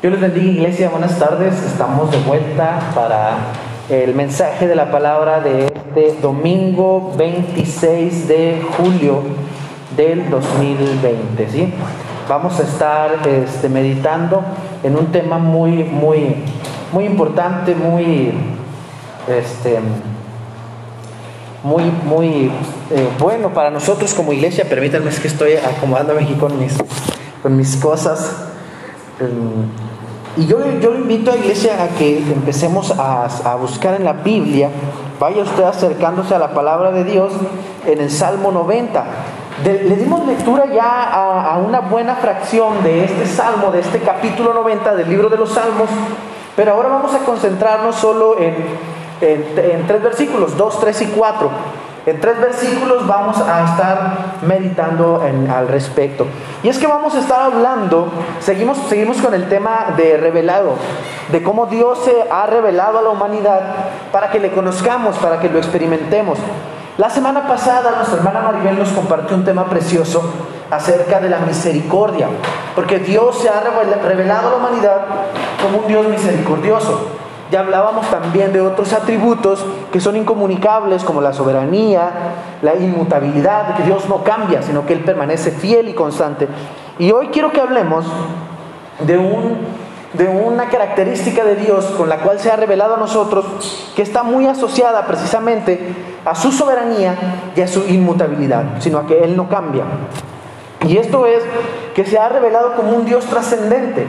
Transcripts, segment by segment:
Dios les bendiga iglesia, buenas tardes. Estamos de vuelta para el mensaje de la palabra de este domingo 26 de julio del 2020. ¿sí? Vamos a estar este, meditando en un tema muy, muy, muy importante, muy, este, muy, muy eh, bueno para nosotros como iglesia. Permítanme, es que estoy acomodándome aquí con mis, con mis cosas. Y yo, yo invito a iglesia a que empecemos a, buscar en la Biblia, vaya usted acercándose a la palabra de Dios en el Salmo 90. le dimos lectura ya a, una buena fracción de este Salmo, de este capítulo 90 del libro de los Salmos, pero ahora vamos a concentrarnos solo en, en, en tres versículos, 2, 3 y 4. En tres versículos vamos a estar meditando al respecto. Y es que vamos a estar hablando, seguimos, seguimos con el tema de revelado, de cómo Dios se ha revelado a la humanidad para que le conozcamos, para que lo experimentemos. La semana pasada nuestra hermana Maribel nos compartió un tema precioso acerca de la misericordia, porque Dios se ha revelado a la humanidad como un Dios misericordioso. Ya hablábamos también de otros atributos que son incomunicables como la soberanía, la inmutabilidad, que Dios no cambia, sino que Él permanece fiel y constante. Y hoy quiero que hablemos de, un, de una característica de Dios con la cual se ha revelado a nosotros, que está muy asociada precisamente a su soberanía y a su inmutabilidad, sino a que Él no cambia. Y esto es que se ha revelado como un Dios trascendente.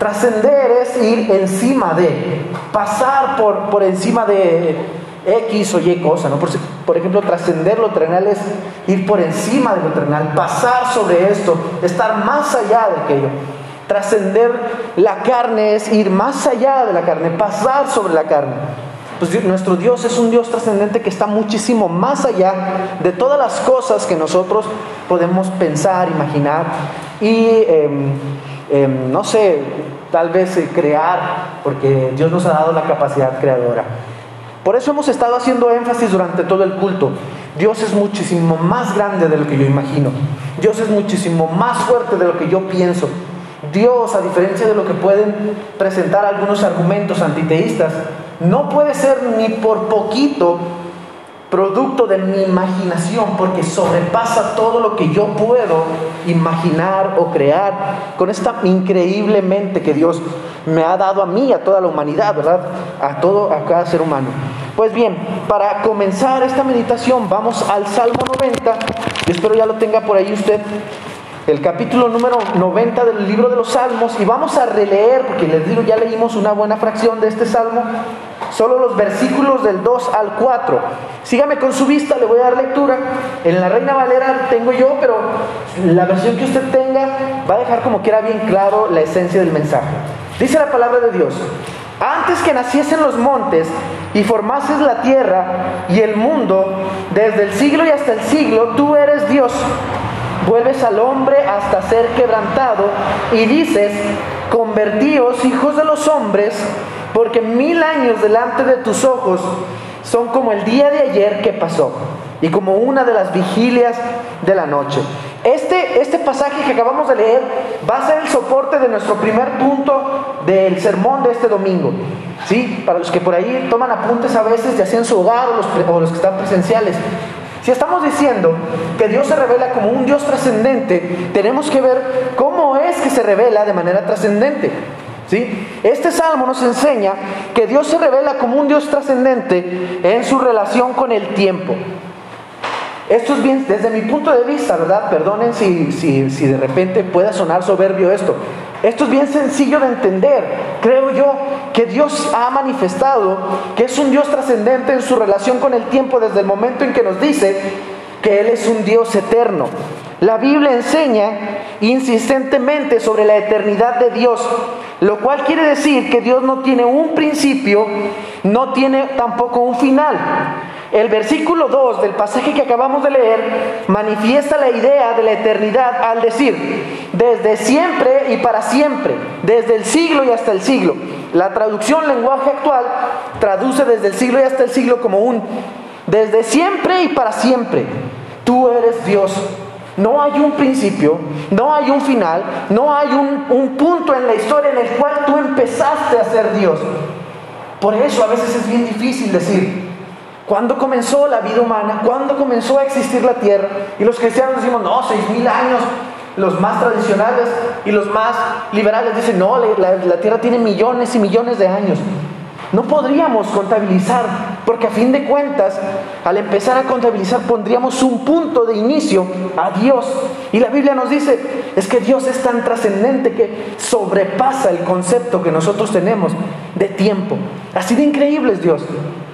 Trascender es ir encima de, pasar por, por encima de X o Y cosa, ¿no? Por, por ejemplo, trascender lo terrenal es ir por encima de lo terrenal, pasar sobre esto, estar más allá de aquello. Trascender la carne es ir más allá de la carne, pasar sobre la carne. Pues nuestro Dios es un Dios trascendente que está muchísimo más allá de todas las cosas que nosotros podemos pensar, imaginar y em, em, no sé, tal vez eh, crear, porque Dios nos ha dado la capacidad creadora. Por eso hemos estado haciendo énfasis durante todo el culto. Dios es muchísimo más grande de lo que yo imagino. Dios es muchísimo más fuerte de lo que yo pienso. Dios, a diferencia de lo que pueden presentar algunos argumentos antiteístas, no puede ser ni por poquito producto de mi imaginación, porque sobrepasa todo lo que yo puedo imaginar o crear con esta increíble mente que Dios me ha dado a mí, a toda la humanidad, ¿verdad? A todo, a cada ser humano. Pues bien, para comenzar esta meditación vamos al Salmo 90, yo espero ya lo tenga por ahí usted, el capítulo número 90 del libro de los Salmos y vamos a releer, porque les digo, ya leímos una buena fracción de este Salmo, solo los versículos del 2 al 4. Sígame con su vista, le voy a dar lectura. En la Reina Valera tengo yo, pero la versión que usted tenga va a dejar como que era bien claro la esencia del mensaje. Dice la palabra de Dios, antes que naciesen los montes y formases la tierra y el mundo, desde el siglo y hasta el siglo, tú eres Dios vuelves al hombre hasta ser quebrantado y dices, convertíos hijos de los hombres, porque mil años delante de tus ojos son como el día de ayer que pasó y como una de las vigilias de la noche. Este, este pasaje que acabamos de leer va a ser el soporte de nuestro primer punto del sermón de este domingo. ¿Sí? Para los que por ahí toman apuntes a veces, ya sea en su hogar o o los que están presenciales. Si estamos diciendo que Dios se revela como un Dios trascendente, tenemos que ver cómo es que se revela de manera trascendente. Este salmo nos enseña que Dios se revela como un Dios trascendente en su relación con el tiempo. Esto es bien, desde mi punto de vista, ¿verdad? Perdonen si, si, si de repente pueda sonar soberbio esto. Esto es bien sencillo de entender. Creo yo que Dios ha manifestado que es un Dios trascendente en su relación con el tiempo desde el momento en que nos dice que Él es un Dios eterno. La Biblia enseña insistentemente sobre la eternidad de Dios, lo cual quiere decir que Dios no tiene un principio, no tiene tampoco un final. El versículo 2 del pasaje que acabamos de leer manifiesta la idea de la eternidad al decir, desde siempre y para siempre, desde el siglo y hasta el siglo. La traducción lenguaje actual traduce desde el siglo y hasta el siglo como un desde siempre y para siempre. Tú eres Dios. No hay un principio, no hay un final, no hay un, un punto en la historia en el cual tú empezaste a ser Dios. Por eso a veces es bien difícil decir, ¿cuándo comenzó la vida humana? ¿Cuándo comenzó a existir la tierra? Y los cristianos decimos, no, seis mil años. Los más tradicionales y los más liberales dicen, no, la, la tierra tiene millones y millones de años. No podríamos contabilizar, porque a fin de cuentas, al empezar a contabilizar, pondríamos un punto de inicio a Dios. Y la Biblia nos dice, es que Dios es tan trascendente que sobrepasa el concepto que nosotros tenemos de tiempo. Así de increíble es Dios,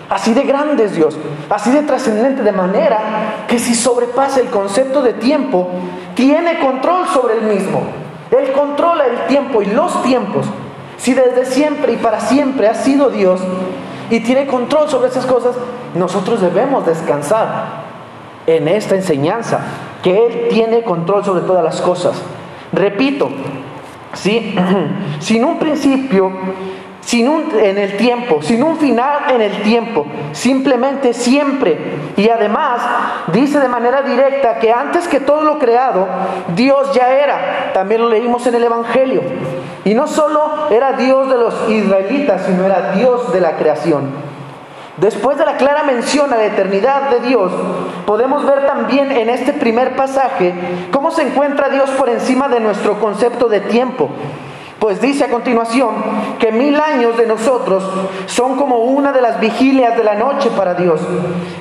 así de grande es Dios, así de trascendente, de manera que si sobrepasa el concepto de tiempo, tiene control sobre el mismo. Él controla el tiempo y los tiempos. Si desde siempre y para siempre ha sido Dios y tiene control sobre esas cosas, nosotros debemos descansar en esta enseñanza, que Él tiene control sobre todas las cosas. Repito, ¿sí? sin un principio sin un, en el tiempo, sin un final en el tiempo, simplemente siempre. Y además dice de manera directa que antes que todo lo creado, Dios ya era. También lo leímos en el Evangelio. Y no solo era Dios de los israelitas, sino era Dios de la creación. Después de la clara mención a la eternidad de Dios, podemos ver también en este primer pasaje cómo se encuentra Dios por encima de nuestro concepto de tiempo. Pues dice a continuación que mil años de nosotros son como una de las vigilias de la noche para Dios.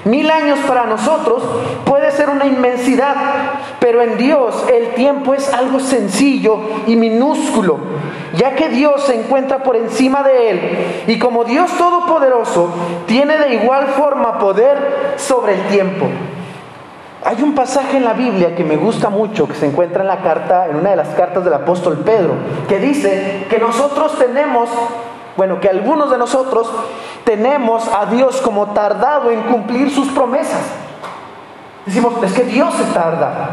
Mil años para nosotros puede ser una inmensidad, pero en Dios el tiempo es algo sencillo y minúsculo, ya que Dios se encuentra por encima de él y como Dios todopoderoso tiene de igual forma poder sobre el tiempo. Hay un pasaje en la Biblia que me gusta mucho, que se encuentra en la carta, en una de las cartas del apóstol Pedro, que dice que nosotros tenemos, bueno, que algunos de nosotros tenemos a Dios como tardado en cumplir sus promesas. Decimos, es que Dios se tarda.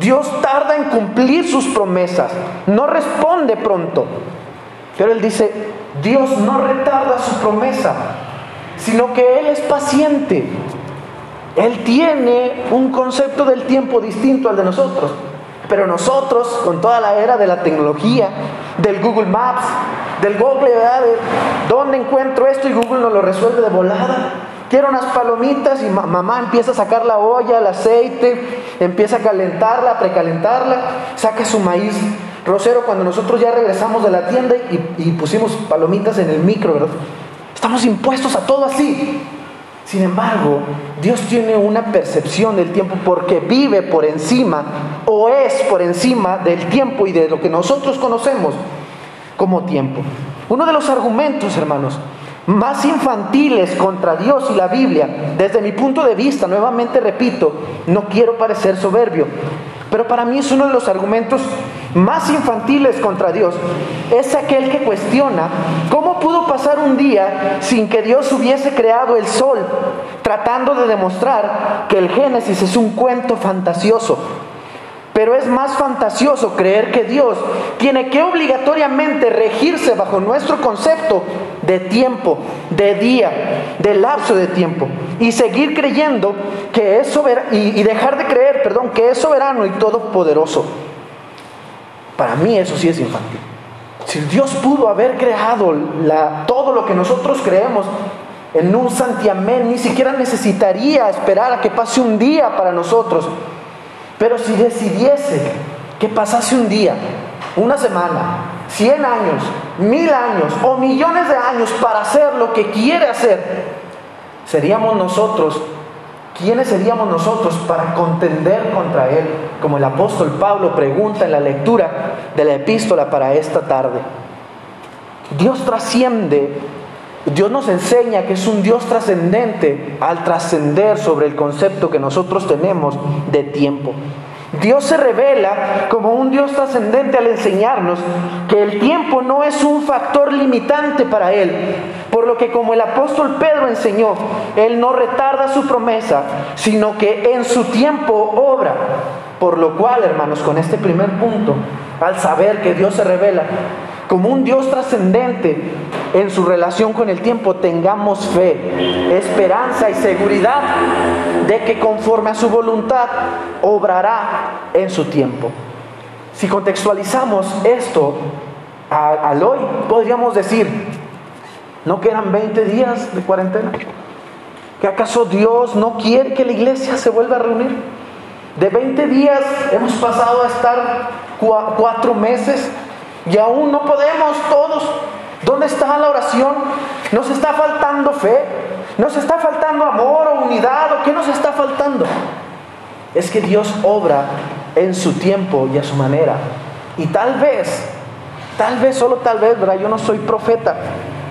Dios tarda en cumplir sus promesas, no responde pronto. Pero él dice, Dios no retarda su promesa, sino que Él es paciente. Él tiene un concepto del tiempo distinto al de nosotros. Pero nosotros, con toda la era de la tecnología, del Google Maps, del Google, ¿verdad? ¿Dónde encuentro esto? Y Google nos lo resuelve de volada. Quiero unas palomitas y mamá empieza a sacar la olla, el aceite, empieza a calentarla, a precalentarla, saca su maíz rosero cuando nosotros ya regresamos de la tienda y, y pusimos palomitas en el micro, ¿verdad? Estamos impuestos a todo así. Sin embargo, Dios tiene una percepción del tiempo porque vive por encima o es por encima del tiempo y de lo que nosotros conocemos como tiempo. Uno de los argumentos, hermanos, más infantiles contra Dios y la Biblia, desde mi punto de vista, nuevamente repito, no quiero parecer soberbio, pero para mí es uno de los argumentos más infantiles contra Dios. Es aquel que cuestiona cómo pudo pasar un día sin que Dios hubiese creado el sol, tratando de demostrar que el Génesis es un cuento fantasioso. Pero es más fantasioso creer que Dios tiene que obligatoriamente regirse bajo nuestro concepto de tiempo, de día, de lapso de tiempo y seguir creyendo que es soberano y, dejar de creer, perdón, que es soberano y todopoderoso. Para mí eso sí es infantil. Si Dios pudo haber creado todo lo que nosotros creemos en un santiamén, ni siquiera necesitaría esperar a que pase un día para nosotros pero si decidiese que pasase un día, una semana, cien años, mil años o millones de años para hacer lo que quiere hacer, seríamos nosotros, ¿quiénes seríamos nosotros para contender contra Él? Como el apóstol Pablo pregunta en la lectura de la epístola para esta tarde. Dios trasciende Dios nos enseña que es un Dios trascendente al trascender sobre el concepto que nosotros tenemos de tiempo. Dios se revela como un Dios trascendente al enseñarnos que el tiempo no es un factor limitante para Él, por lo que como el apóstol Pedro enseñó, Él no retarda su promesa, sino que en su tiempo obra. Por lo cual, hermanos, con este primer punto, al saber que Dios se revela como un Dios trascendente, en su relación con el tiempo, tengamos fe, esperanza y seguridad de que conforme a su voluntad obrará en su tiempo. Si contextualizamos esto al hoy, podríamos decir, ¿no quedan 20 días de cuarentena? ¿Que acaso Dios no quiere que la iglesia se vuelva a reunir? De 20 días hemos pasado a estar cuatro meses y aún no podemos todos. ¿Dónde está la oración? ¿Nos está faltando fe? ¿Nos está faltando amor o unidad? ¿O qué nos está faltando? Es que Dios obra en su tiempo y a su manera. Y tal vez, tal vez, solo tal vez, ¿verdad? Yo no soy profeta,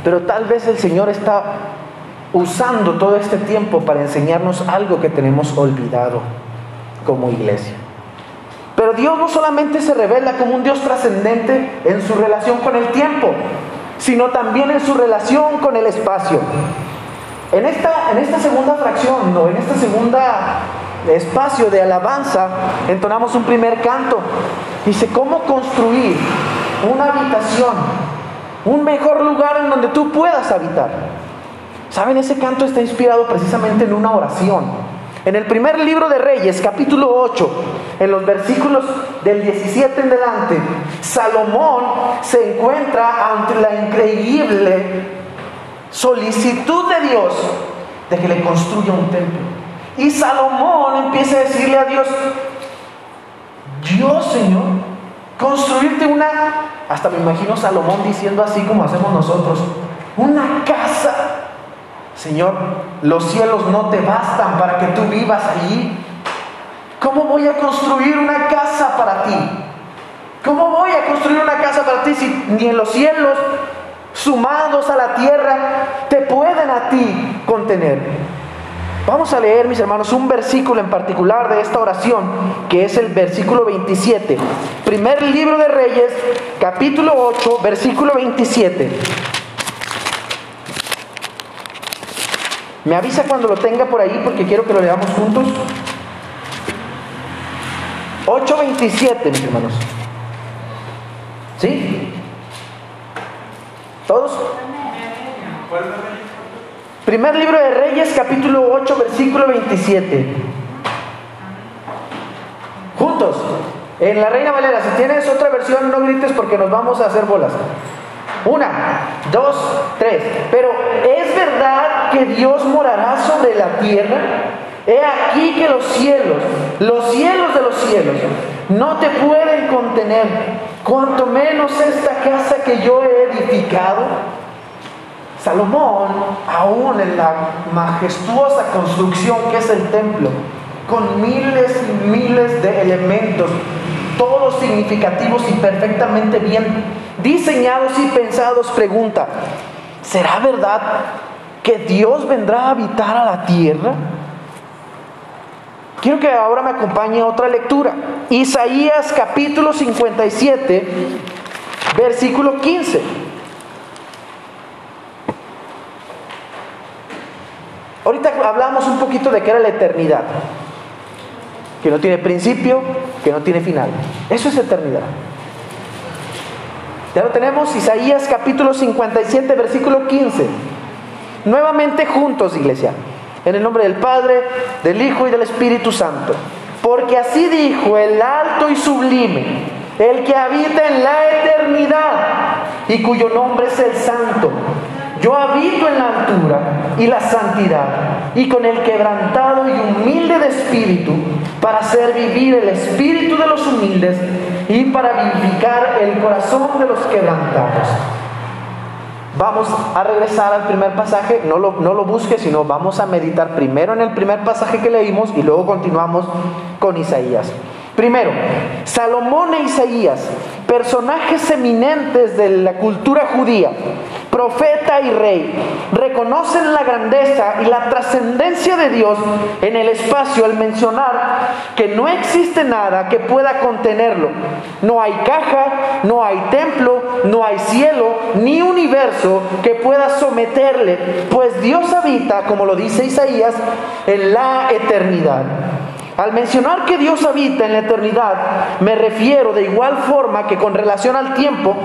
pero tal vez el Señor está usando todo este tiempo para enseñarnos algo que tenemos olvidado como iglesia. Pero Dios no solamente se revela como un Dios trascendente en su relación con el tiempo, sino también en su relación con el espacio. En esta, en esta segunda fracción, o en esta segunda espacio de alabanza, entonamos un primer canto. Dice, ¿cómo construir una habitación, un mejor lugar en donde tú puedas habitar? ¿Saben? Ese canto está inspirado precisamente en una oración. En el primer libro de Reyes, capítulo 8, en los versículos del 17 en delante, Salomón se encuentra ante la increíble solicitud de Dios de que le construya un templo. Y Salomón empieza a decirle a Dios, Dios Señor, construirte una, hasta me imagino Salomón diciendo así como hacemos nosotros, una casa Señor, los cielos no te bastan para que tú vivas allí. ¿Cómo voy a construir una casa para ti? ¿Cómo voy a construir una casa para ti si ni en los cielos sumados a la tierra te pueden a ti contener? Vamos a leer, mis hermanos, un versículo en particular de esta oración, que es el versículo 27. Primer libro de Reyes, capítulo 8, versículo 27. Me avisa cuando lo tenga por ahí porque quiero que lo leamos juntos. 8.27, mis hermanos. ¿Sí? ¿Todos? Primer libro de Reyes, capítulo 8, versículo 27. Juntos. En la Reina Valera, si tienes otra versión, no grites porque nos vamos a hacer bolas. Una, dos, tres. Pero ¿es verdad que Dios morará sobre la tierra? He aquí que los cielos, los cielos de los cielos, no te pueden contener, cuanto menos esta casa que yo he edificado. Salomón, aún en la majestuosa construcción que es el templo, con miles y miles de elementos, todos significativos y perfectamente bien diseñados y pensados, pregunta, ¿será verdad que Dios vendrá a habitar a la tierra? Quiero que ahora me acompañe otra lectura. Isaías capítulo 57, versículo 15. Ahorita hablamos un poquito de qué era la eternidad. Que no tiene principio, que no tiene final. Eso es eternidad. Ya lo tenemos, Isaías capítulo 57, versículo 15. Nuevamente juntos, iglesia. En el nombre del Padre, del Hijo y del Espíritu Santo. Porque así dijo el alto y sublime, el que habita en la eternidad y cuyo nombre es el Santo. Yo habito en la altura y la santidad y con el quebrantado y humilde de espíritu para hacer vivir el espíritu de los humildes y para vivificar el corazón de los quebrantados. Vamos a regresar al primer pasaje, no lo, no lo busques, sino vamos a meditar primero en el primer pasaje que leímos y luego continuamos con Isaías. Primero, Salomón e Isaías, personajes eminentes de la cultura judía, profeta y rey, reconocen la grandeza y la trascendencia de Dios en el espacio al mencionar que no existe nada que pueda contenerlo. No hay caja, no hay templo, no hay cielo, ni universo que pueda someterle, pues Dios habita, como lo dice Isaías, en la eternidad. Al mencionar que Dios habita en la eternidad, me refiero de igual forma que con relación al tiempo,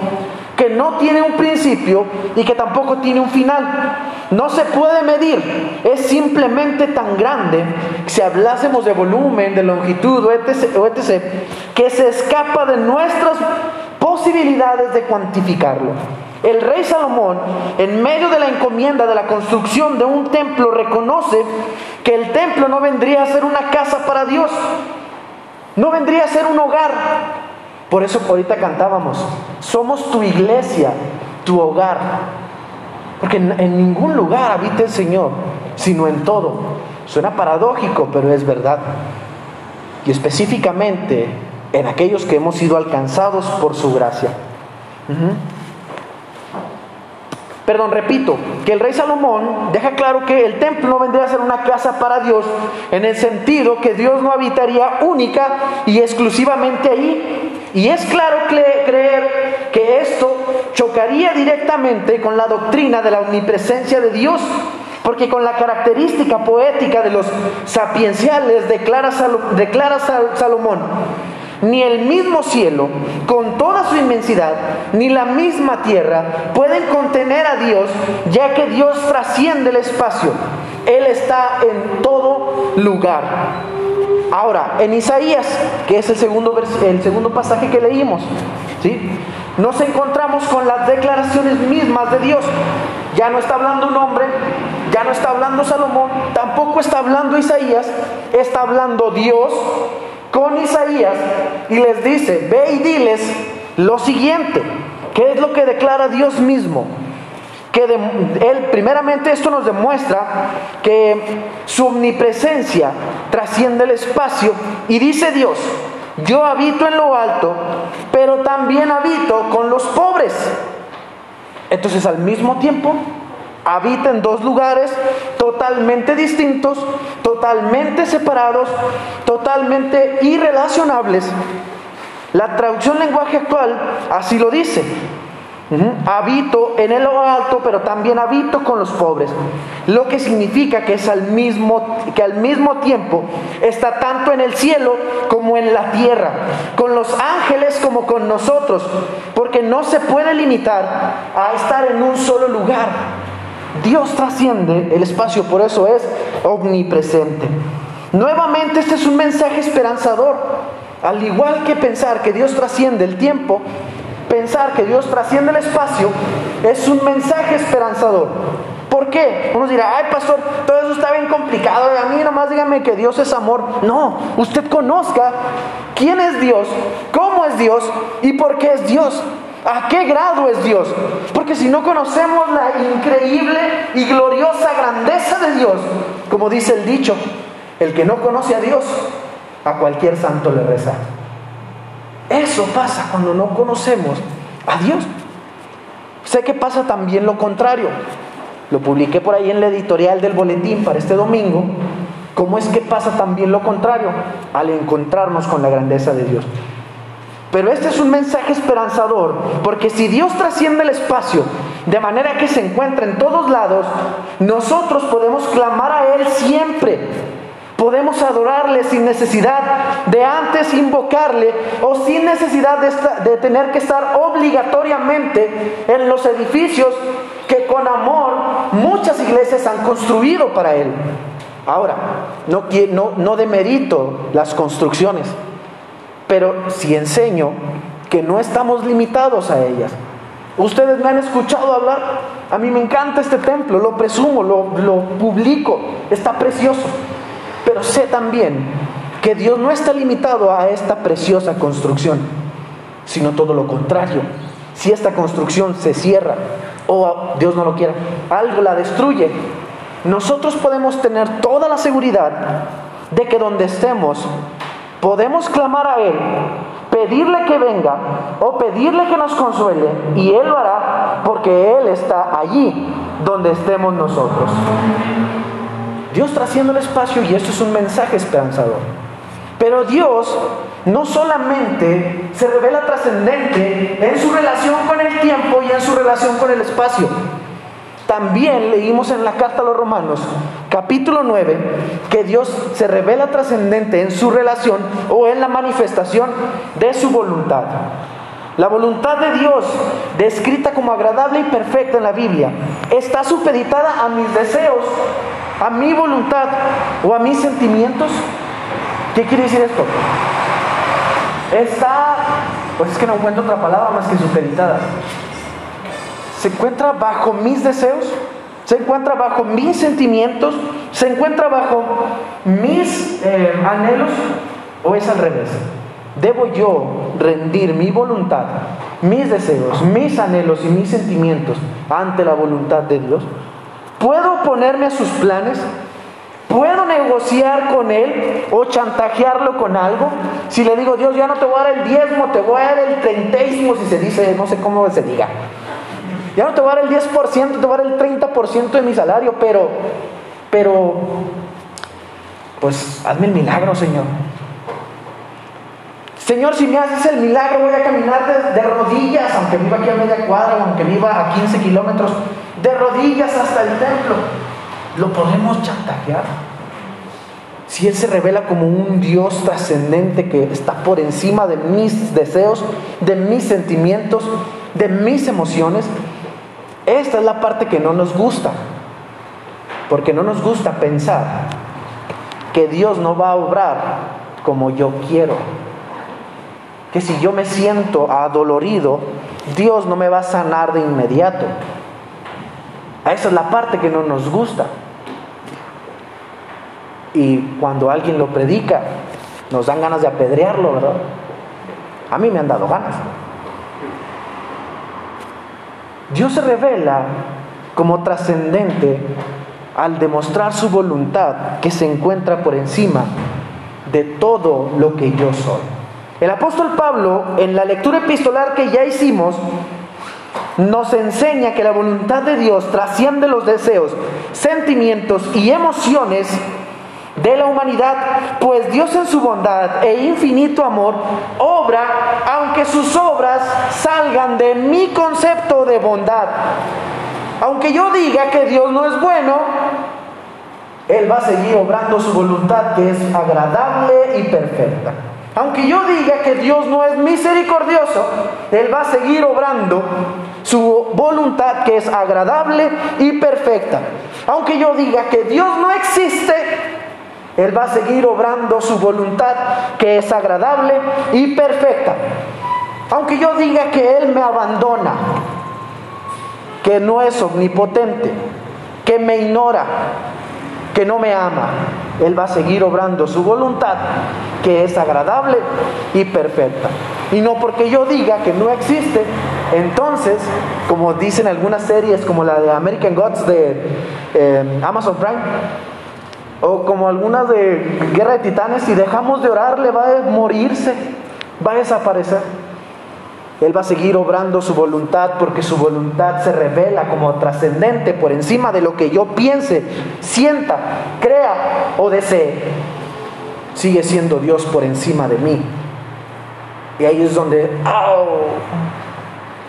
que no tiene un principio y que tampoco tiene un final. No se puede medir, es simplemente tan grande, si hablásemos de volumen, de longitud o etc., que se escapa de nuestras posibilidades de cuantificarlo. El rey Salomón, en medio de la encomienda de la construcción de un templo, reconoce que el templo no vendría a ser una casa para Dios, no vendría a ser un hogar. Por eso ahorita cantábamos, somos tu iglesia, tu hogar. Porque en, ningún lugar habita el Señor, sino en todo. Suena paradójico, pero es verdad. Y específicamente en aquellos que hemos sido alcanzados por su gracia. Perdón, repito, que el rey Salomón deja claro que el templo no vendría a ser una casa para Dios en el sentido que Dios no habitaría única y exclusivamente ahí. Y es claro creer que esto chocaría directamente con la doctrina de la omnipresencia de Dios, porque con la característica poética de los sapienciales declara, Salomón, ni el mismo cielo, con toda su inmensidad, ni la misma tierra pueden contener a Dios, ya que Dios trasciende el espacio. Él está en todo lugar. Ahora, en Isaías, que es el segundo, el segundo pasaje que leímos, ¿sí? nos encontramos con las declaraciones mismas de Dios. Ya no está hablando un hombre, ya no está hablando Salomón, tampoco está hablando Isaías, está hablando Dios con Isaías y les dice, ve y diles lo siguiente, ¿qué es lo que declara Dios mismo? Que él, primeramente esto nos demuestra que su omnipresencia trasciende el espacio y dice Dios, yo habito en lo alto, pero también habito con los pobres. Entonces al mismo tiempo habita en dos lugares totalmente distintos, totalmente separados, totalmente irrelacionables. La traducción lenguaje actual así lo dice. Habito en el alto, pero también habito con los pobres. Lo que significa que es al mismo que al mismo tiempo está tanto en el cielo como en la tierra, con los ángeles como con nosotros, porque no se puede limitar a estar en un solo lugar. Dios trasciende el espacio, por eso es omnipresente. Nuevamente este es un mensaje esperanzador. Al igual que pensar que Dios trasciende el tiempo, pensar que Dios trasciende el espacio es un mensaje esperanzador. ¿Por qué? Uno dirá, ay pastor, todo eso está bien complicado, a mí nomás dígame que Dios es amor. No, usted conozca quién es Dios, cómo es Dios y por qué es Dios. ¿A qué grado es Dios? Porque si no conocemos la increíble y gloriosa grandeza de Dios, como dice el dicho, el que no conoce a Dios, a cualquier santo le reza. Eso pasa cuando no conocemos a Dios. Sé que pasa también lo contrario. Lo publiqué por ahí en la editorial del boletín para este domingo. ¿Cómo es que pasa también lo contrario al encontrarnos con la grandeza de Dios? Pero este es un mensaje esperanzador, porque si Dios trasciende el espacio de manera que se encuentra en todos lados, nosotros podemos clamar a Él siempre. Podemos adorarle sin necesidad de antes invocarle o sin necesidad de, de, tener que estar obligatoriamente en los edificios que con amor muchas iglesias han construido para Él. Ahora, no, no, no demerito las construcciones. Pero si enseño que no estamos limitados a ellas. Ustedes me han escuchado hablar, a mí me encanta este templo, lo presumo, lo, lo publico, está precioso. Pero sé también que Dios no está limitado a esta preciosa construcción, sino todo lo contrario. Si esta construcción se cierra o Dios no lo quiera, algo la destruye, nosotros podemos tener toda la seguridad de que donde estemos Podemos clamar a Él, pedirle que venga o pedirle que nos consuele y Él lo hará porque Él está allí donde estemos nosotros. Dios trasciende el espacio y esto es un mensaje esperanzador. Pero Dios no solamente se revela trascendente en su relación con el tiempo y en su relación con el espacio, también leímos en la carta a los romanos, capítulo 9, que Dios se revela trascendente en su relación o en la manifestación de su voluntad. La voluntad de Dios, descrita como agradable y perfecta en la Biblia, está supeditada a mis deseos, a mi voluntad o a mis sentimientos. ¿Qué quiere decir esto? Está, pues es que no encuentro otra palabra más que supeditada. Se encuentra bajo mis deseos, se encuentra bajo mis sentimientos, se encuentra bajo mis eh, anhelos o es al revés. Debo yo rendir mi voluntad, mis deseos, mis anhelos y mis sentimientos ante la voluntad de Dios. ¿Puedo ponerme a sus planes? ¿Puedo negociar con él o chantajearlo con algo? Si le digo, Dios, ya no te voy a dar el diezmo, te voy a dar el treintaísmo, si se dice, no sé cómo se diga. Ya no te voy a dar el 10%, te voy a dar el 30% de mi salario, pero, pero, pues hazme el milagro, Señor. Señor, si me haces el milagro, voy a caminar de, rodillas, aunque viva aquí a media cuadra aunque viva a 15 kilómetros, de rodillas hasta el templo. ¿Lo podemos chantajear? Si Él se revela como un Dios trascendente que está por encima de mis deseos, de mis sentimientos, de mis emociones, esta es la parte que no nos gusta, porque no nos gusta pensar que Dios no va a obrar como yo quiero que si yo me siento adolorido, Dios no me va a sanar de inmediato. Esa es la parte que no nos gusta. Y cuando alguien lo predica, nos dan ganas de apedrearlo, ¿verdad? A mí me han dado ganas. Dios se revela como trascendente al demostrar su voluntad que se encuentra por encima de todo lo que yo soy. El apóstol Pablo, en la lectura epistolar que ya hicimos, nos enseña que la voluntad de Dios trasciende los deseos, sentimientos y emociones de la humanidad, pues Dios en su bondad e infinito amor obra aunque sus obras salgan de mi concepto de bondad. Aunque yo diga que Dios no es bueno, Él va a seguir obrando su voluntad que es agradable y perfecta. Aunque yo diga que Dios no es misericordioso, Él va a seguir obrando su voluntad que es agradable y perfecta. Aunque yo diga que Dios no existe, Él va a seguir obrando su voluntad que es agradable y perfecta. Aunque yo diga que Él me abandona, que no es omnipotente, que me ignora, que no me ama, Él va a seguir obrando su voluntad, que es agradable y perfecta. Y no porque yo diga que no existe, entonces, como dicen algunas series como la de American Gods de eh, Amazon Prime, o como algunas de Guerra de Titanes, si dejamos de orar, le va a morirse, va a desaparecer. Él va a seguir obrando su voluntad porque su voluntad se revela como trascendente por encima de lo que yo piense, sienta, crea o desee. Sigue siendo Dios por encima de mí. Y ahí es donde.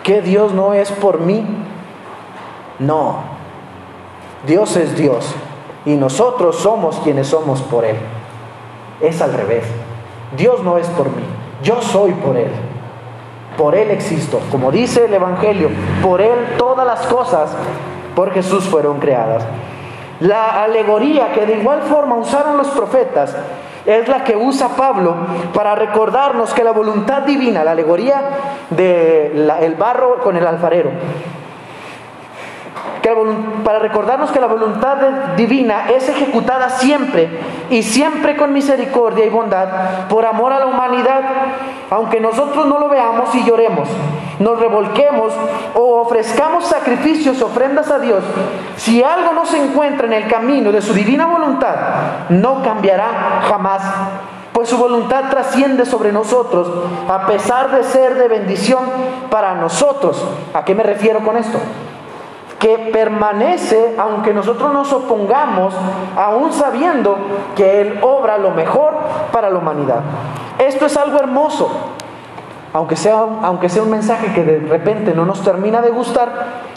¿Que Dios no es por mí? No. Dios es Dios y nosotros somos quienes somos por Él. Es al revés. Dios no es por mí, yo soy por Él por Él existo. Como dice el Evangelio, por Él todas las cosas por Jesús fueron creadas. La alegoría que de igual forma usaron los profetas es la que usa Pablo para recordarnos que la voluntad divina, la alegoría del el barro con el alfarero, para recordarnos que la voluntad divina es ejecutada siempre y siempre con misericordia y bondad por amor a la humanidad, aunque nosotros no lo veamos y lloremos, nos revolquemos o ofrezcamos sacrificios, ofrendas a Dios, si algo no se encuentra en el camino de su divina voluntad, no cambiará jamás pues su voluntad trasciende sobre nosotros a pesar de ser de bendición para nosotros. ¿A qué me refiero con esto? que permanece aunque nosotros nos opongamos, aún sabiendo que Él obra lo mejor para la humanidad. Esto es algo hermoso, aunque sea, aunque sea un mensaje que de repente no nos termina de gustar,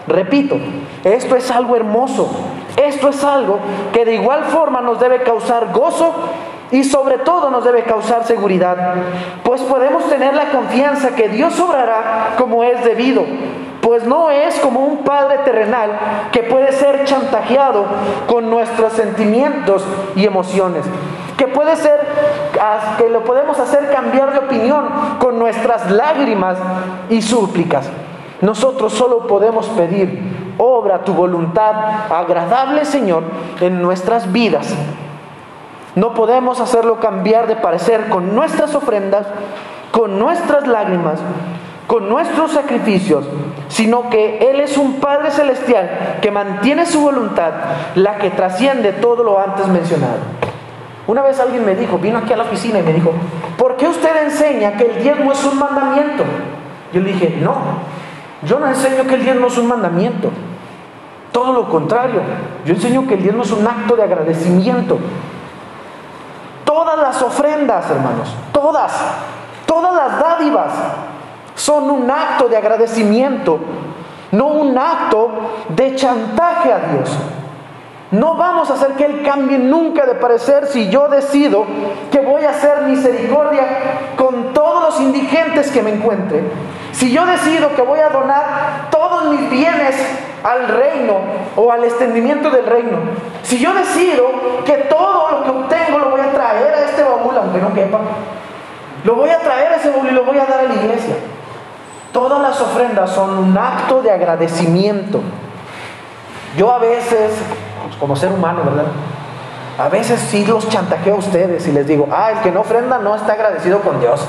repito, esto es algo hermoso, esto es algo que de igual forma nos debe causar gozo, y sobre todo nos debe causar seguridad, pues podemos tener la confianza que Dios obrará como es debido, pues no es como un padre terrenal que puede ser chantajeado con nuestros sentimientos y emociones, que puede ser que lo podemos hacer cambiar de opinión con nuestras lágrimas y súplicas. Nosotros solo podemos pedir, obra tu voluntad agradable, Señor, en nuestras vidas. No podemos hacerlo cambiar de parecer con nuestras ofrendas, con nuestras lágrimas, con nuestros sacrificios, sino que Él es un Padre Celestial que mantiene su voluntad, la que trasciende todo lo antes mencionado. Una vez alguien me dijo, vino aquí a la oficina y me dijo, ¿por qué usted enseña que el diezmo es un mandamiento? Yo le dije, no, yo no enseño que el diezmo es un mandamiento. Todo lo contrario, yo enseño que el diezmo es un acto de agradecimiento. Todas las ofrendas, hermanos, todas, todas las dádivas son un acto de agradecimiento, no un acto de chantaje a Dios. No vamos a hacer que Él cambie nunca de parecer si yo decido que voy a hacer misericordia con todos los indigentes que me encuentre. Si yo decido que voy a donar todos mis bienes al reino o al extendimiento del reino. Si yo decido que todo lo que obtengo lo voy a traer a este baúl, aunque no quepa, lo voy a traer a ese baúl y lo voy a dar a la iglesia. Todas las ofrendas son un acto de agradecimiento. Yo a veces como ser humano, ¿verdad? A veces sí los chantajeo a ustedes y les digo, ah, el que no ofrenda no está agradecido con Dios.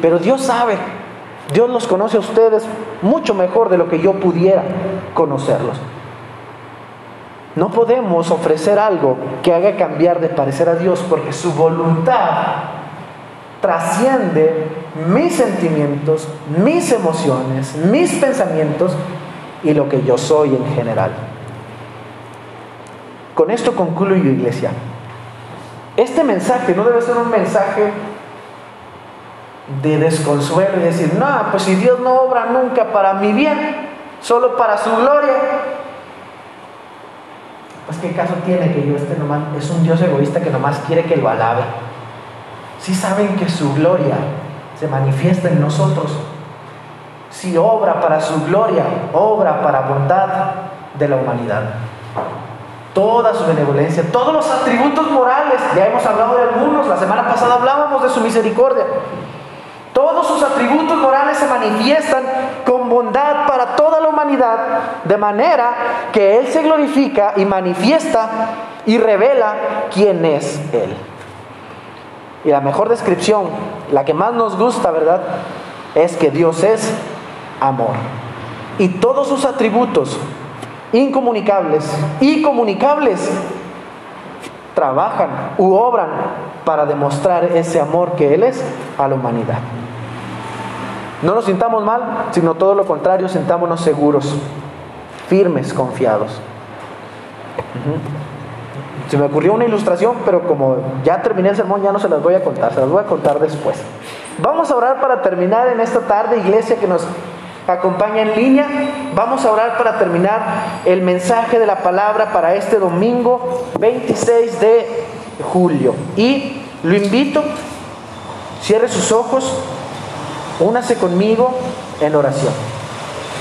Pero Dios sabe, Dios los conoce a ustedes mucho mejor de lo que yo pudiera conocerlos. No podemos ofrecer algo que haga cambiar de parecer a Dios porque su voluntad trasciende mis sentimientos, mis emociones, mis pensamientos y lo que yo soy en general. Con esto concluyo, iglesia. Este mensaje no debe ser un mensaje de desconsuelo y decir, no, pues si Dios no obra nunca para mi bien, solo para su gloria. Pues qué caso tiene que yo esté nomás, es un Dios egoísta que nomás quiere que lo alabe. Si saben que su gloria se manifiesta en nosotros, si obra para su gloria, obra para bondad de la humanidad toda su benevolencia, todos los atributos morales, ya hemos hablado de algunos, la semana pasada hablábamos de su misericordia. Todos sus atributos morales se manifiestan con bondad para toda la humanidad, de manera que Él se glorifica y manifiesta y revela quién es Él. Y la mejor descripción, la que más nos gusta, ¿verdad? Es que Dios es amor. Y todos sus atributos incomunicables y comunicables trabajan u obran para demostrar ese amor que Él es a la humanidad. No nos sintamos mal, sino todo lo contrario, sentámonos seguros, firmes, confiados. Se me ocurrió una ilustración, pero como ya terminé el sermón, ya no se las voy a contar, se las voy a contar después. Vamos a orar para terminar en esta tarde, iglesia, que nos acompaña en línea. Vamos a orar para terminar el mensaje de la palabra para este domingo 26 de julio. Y lo invito, cierre sus ojos, únase conmigo en oración.